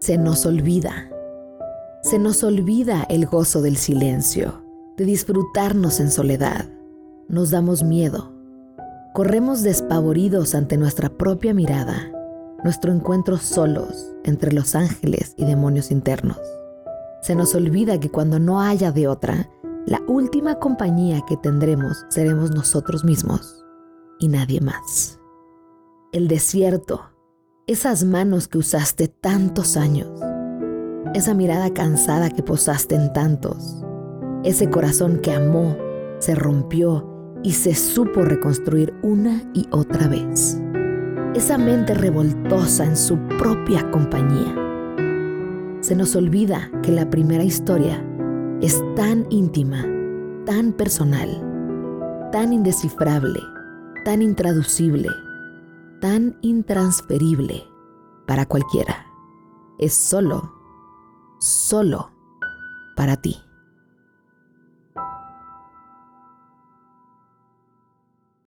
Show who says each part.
Speaker 1: Se nos olvida. Se nos olvida el gozo del silencio, de disfrutarnos en soledad. Nos damos miedo. Corremos despavoridos ante nuestra propia mirada, nuestro encuentro solos entre los ángeles y demonios internos. Se nos olvida que cuando no haya de otra, la última compañía que tendremos seremos nosotros mismos y nadie más. El desierto, esas manos que usaste tantos años, esa mirada cansada que posaste en tantos, ese corazón que amó, se rompió y se supo reconstruir una y otra vez, esa mente revoltosa en su propia compañía. Se nos olvida que la primera historia es tan íntima, tan personal, tan indescifrable, tan intraducible, tan intransferible para cualquiera. Es solo, solo para ti.